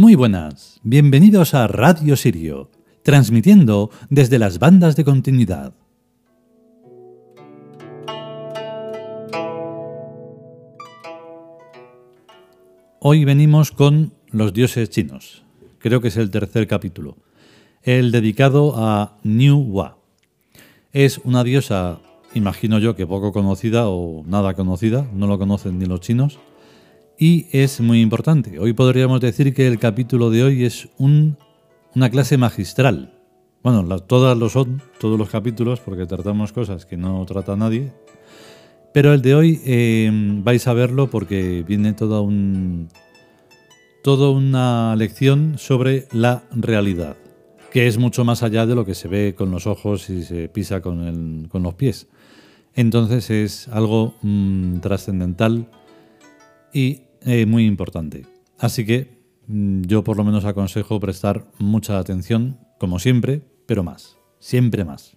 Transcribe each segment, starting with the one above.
Muy buenas, bienvenidos a Radio Sirio, transmitiendo desde las bandas de continuidad. Hoy venimos con los dioses chinos. Creo que es el tercer capítulo. El dedicado a Niu Hua. Es una diosa, imagino yo que poco conocida o nada conocida, no lo conocen ni los chinos, y es muy importante. Hoy podríamos decir que el capítulo de hoy es una clase magistral. Bueno, todas lo son, todos los capítulos, porque tratamos cosas que no trata nadie. Pero el de hoy eh, vais a verlo porque viene toda, un, toda una lección sobre la realidad, que es mucho más allá de lo que se ve con los ojos y se pisa con, con los pies. Entonces es algo mm, trascendental y eh, muy importante. Así que mm, yo por lo menos aconsejo prestar mucha atención, como siempre, pero más, siempre más.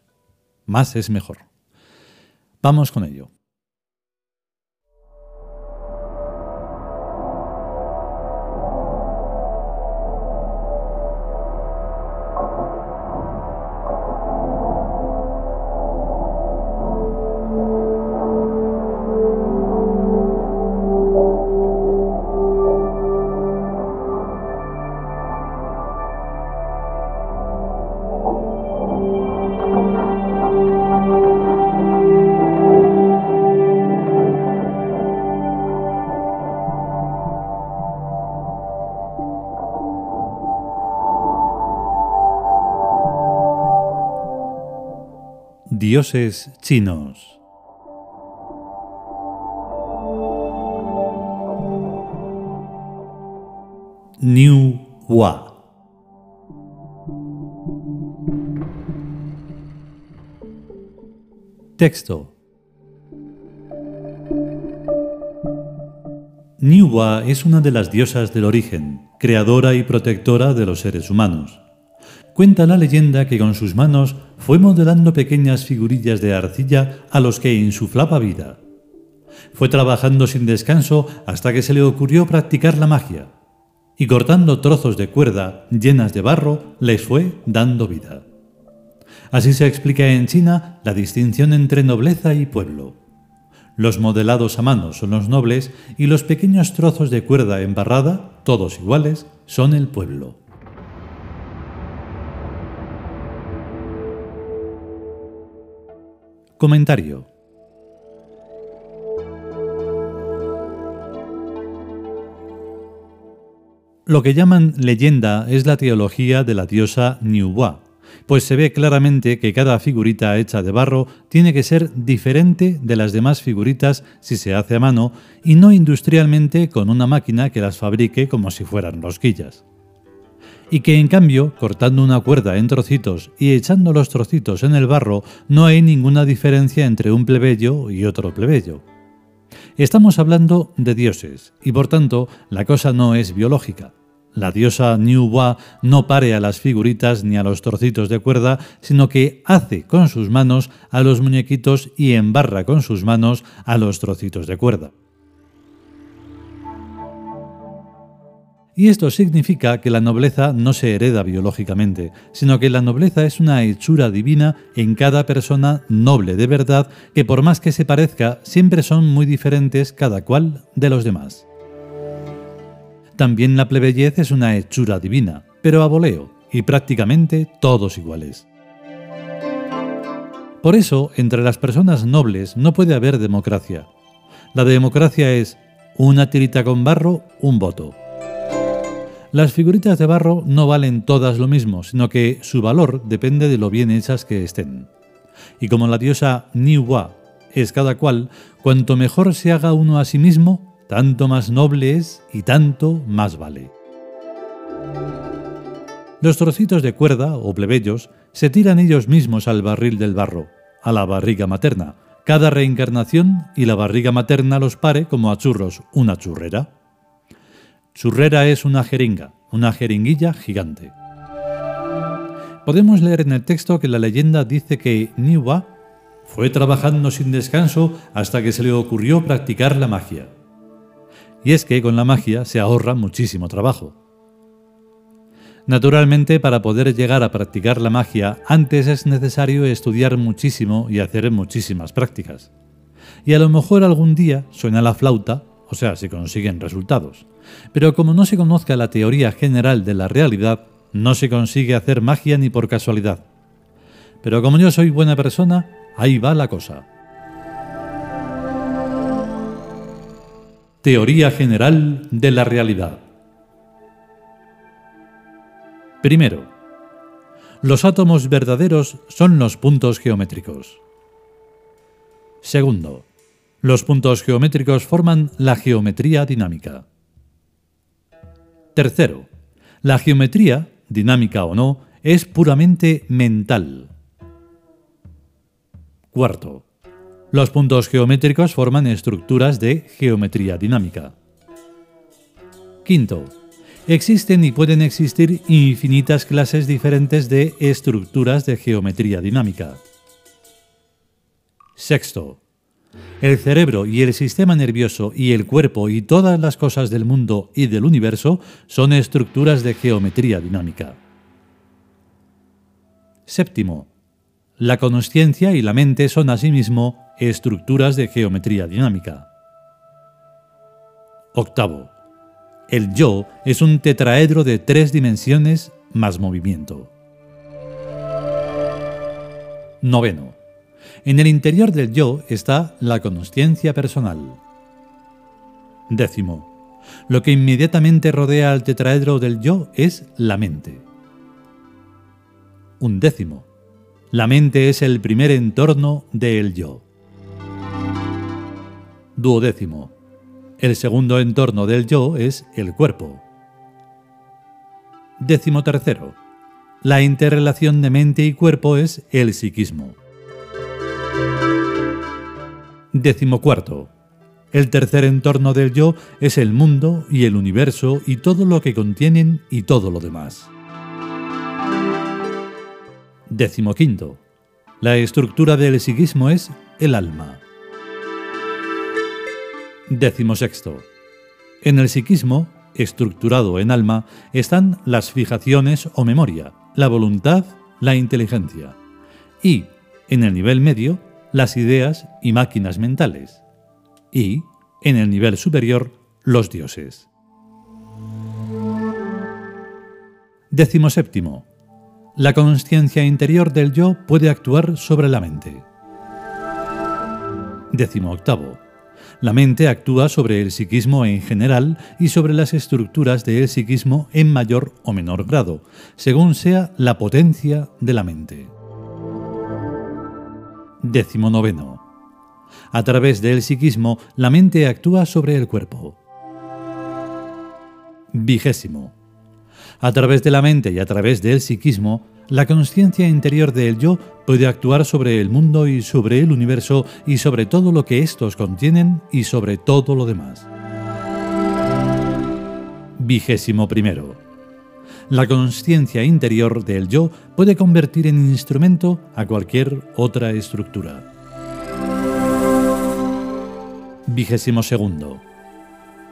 Más es mejor. Vamos con ello. Dioses chinos. Niu Hua. Texto. Niuwa es una de las diosas del origen, creadora y protectora de los seres humanos. Cuenta la leyenda que con sus manos fue modelando pequeñas figurillas de arcilla a los que insuflaba vida. Fue trabajando sin descanso hasta que se le ocurrió practicar la magia, y cortando trozos de cuerda llenas de barro les fue dando vida. Así se explica en China la distinción entre nobleza y pueblo. Los modelados a mano son los nobles y los pequeños trozos de cuerda embarrada, todos iguales, son el pueblo. Comentario. Lo que llaman leyenda es la teología de la diosa Niuwa, pues se ve claramente que cada figurita hecha de barro tiene que ser diferente de las demás figuritas si se hace a mano y no industrialmente con una máquina que las fabrique como si fueran rosquillas y que en cambio, cortando una cuerda en trocitos y echando los trocitos en el barro, no hay ninguna diferencia entre un plebeyo y otro plebeyo. Estamos hablando de dioses, y por tanto la cosa no es biológica. La diosa Niuwa no pare a las figuritas ni a los trocitos de cuerda, sino que hace con sus manos a los muñequitos y embarra con sus manos a los trocitos de cuerda. Y esto significa que la nobleza no se hereda biológicamente, sino que la nobleza es una hechura divina en cada persona noble de verdad que por más que se parezca, siempre son muy diferentes cada cual de los demás. También la plebeyez es una hechura divina, pero a voleo, y prácticamente todos iguales. Por eso, entre las personas nobles no puede haber democracia. La democracia es una tirita con barro, un voto. Las figuritas de barro no valen todas lo mismo, sino que su valor depende de lo bien hechas que estén. Y como la diosa Niwa es cada cual, cuanto mejor se haga uno a sí mismo, tanto más noble es y tanto más vale. Los trocitos de cuerda o plebeyos se tiran ellos mismos al barril del barro, a la barriga materna, cada reencarnación y la barriga materna los pare como a churros una churrera. Churrera es una jeringa, una jeringuilla gigante. Podemos leer en el texto que la leyenda dice que Niwa fue trabajando sin descanso hasta que se le ocurrió practicar la magia. Y es que con la magia se ahorra muchísimo trabajo. Naturalmente, para poder llegar a practicar la magia, antes es necesario estudiar muchísimo y hacer muchísimas prácticas. Y a lo mejor algún día suena la flauta, o sea, se consiguen resultados. Pero como no se conozca la teoría general de la realidad, no se consigue hacer magia ni por casualidad. Pero como yo soy buena persona, ahí va la cosa. Teoría general de la realidad. Primero, los átomos verdaderos son los puntos geométricos. Segundo, los puntos geométricos forman la geometría dinámica. Tercero, la geometría, dinámica o no, es puramente mental. Cuarto, los puntos geométricos forman estructuras de geometría dinámica. Quinto, existen y pueden existir infinitas clases diferentes de estructuras de geometría dinámica. Sexto, el cerebro y el sistema nervioso y el cuerpo y todas las cosas del mundo y del universo son estructuras de geometría dinámica. Séptimo, la consciencia y la mente son asimismo estructuras de geometría dinámica. Octavo. El yo es un tetraedro de tres dimensiones más movimiento. Noveno. En el interior del yo está la consciencia personal. Décimo. Lo que inmediatamente rodea al tetraedro del yo es la mente. Un décimo. La mente es el primer entorno del yo. Duodécimo. El segundo entorno del yo es el cuerpo. Décimo tercero. La interrelación de mente y cuerpo es el psiquismo. Décimo cuarto. El tercer entorno del yo es el mundo y el universo y todo lo que contienen y todo lo demás. Décimo quinto. La estructura del psiquismo es el alma. Décimo sexto. En el psiquismo, estructurado en alma, están las fijaciones o memoria, la voluntad, la inteligencia. Y, en el nivel medio, las ideas y máquinas mentales. Y, en el nivel superior, los dioses. Décimo séptimo. La conciencia interior del yo puede actuar sobre la mente. Décimo octavo. La mente actúa sobre el psiquismo en general y sobre las estructuras del psiquismo en mayor o menor grado, según sea la potencia de la mente. Décimo noveno. A través del psiquismo, la mente actúa sobre el cuerpo. Vigésimo. A través de la mente y a través del psiquismo, la conciencia interior del yo puede actuar sobre el mundo y sobre el universo y sobre todo lo que estos contienen y sobre todo lo demás. Vigésimo primero. La conciencia interior del yo puede convertir en instrumento a cualquier otra estructura. Vigésimo segundo.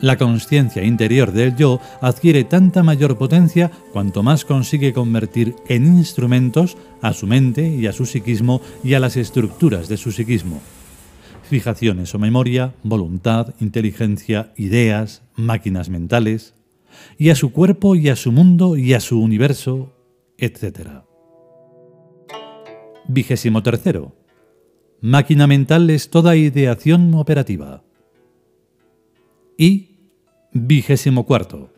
La conciencia interior del yo adquiere tanta mayor potencia cuanto más consigue convertir en instrumentos a su mente y a su psiquismo y a las estructuras de su psiquismo. Fijaciones o memoria, voluntad, inteligencia, ideas, máquinas mentales, y a su cuerpo y a su mundo y a su universo, etc. Vigésimo tercero. Máquina mental es toda ideación operativa. Y Vigésimo cuarto.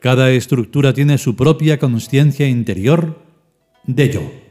Cada estructura tiene su propia conciencia interior de yo.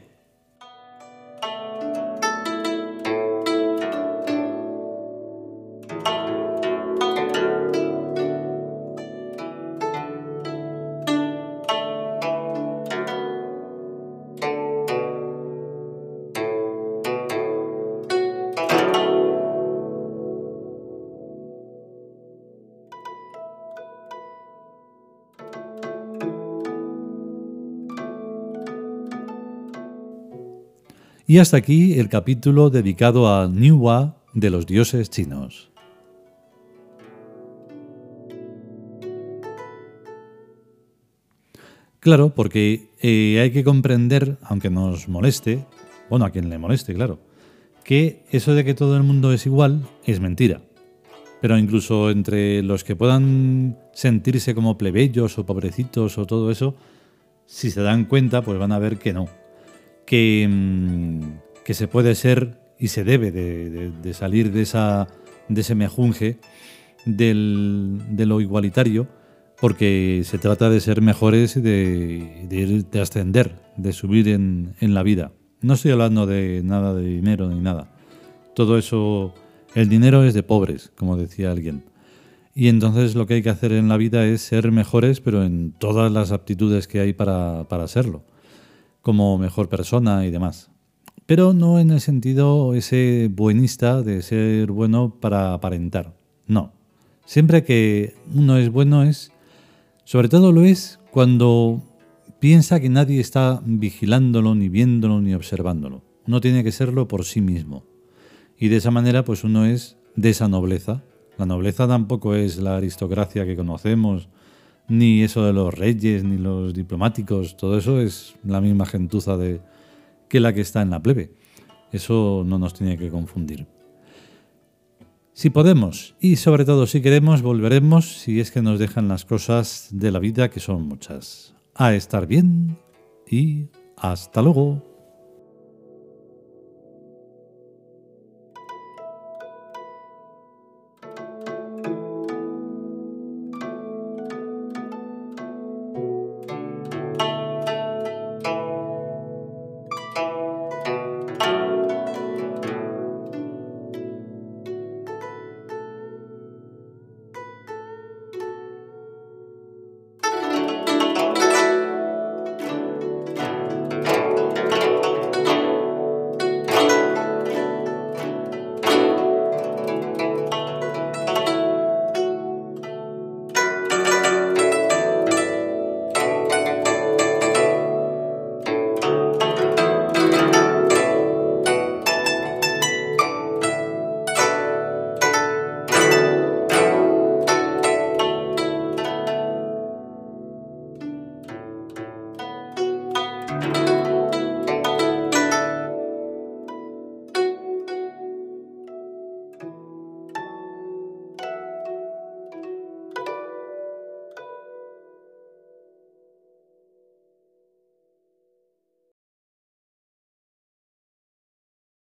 Y hasta aquí el capítulo dedicado a Niuwa de los dioses chinos. Claro, porque eh, hay que comprender, aunque nos moleste, bueno, a quien le moleste, claro, que eso de que todo el mundo es igual es mentira. Pero incluso entre los que puedan sentirse como plebeyos o pobrecitos o todo eso, si se dan cuenta, pues van a ver que no. Que, mm, que se puede ser y se debe de, salir de, esa, de ese mejunje del, de lo igualitario porque se trata de ser mejores, de, de, ascender, de subir en, en, la vida. No estoy hablando de nada de dinero ni nada. Todo eso, el dinero es de pobres, como decía alguien. Y entonces lo que hay que hacer en la vida es ser mejores, pero en todas las aptitudes que hay para, para serlo, como mejor persona y demás. Pero no en el sentido ese buenista de ser bueno para aparentar. No. Siempre que uno es bueno es sobre todo lo es cuando piensa que nadie está vigilándolo, ni viéndolo, ni observándolo. Uno tiene que serlo por sí mismo. Y de esa manera, pues uno es de esa nobleza. La nobleza tampoco es la aristocracia que conocemos, ni eso de los reyes, ni los diplomáticos. Todo eso es la misma gentuza de, que la que está en la plebe. Eso no nos tiene que confundir. Si podemos y sobre todo si queremos, volveremos si es que nos dejan las cosas de la vida que son muchas. A estar bien y hasta luego.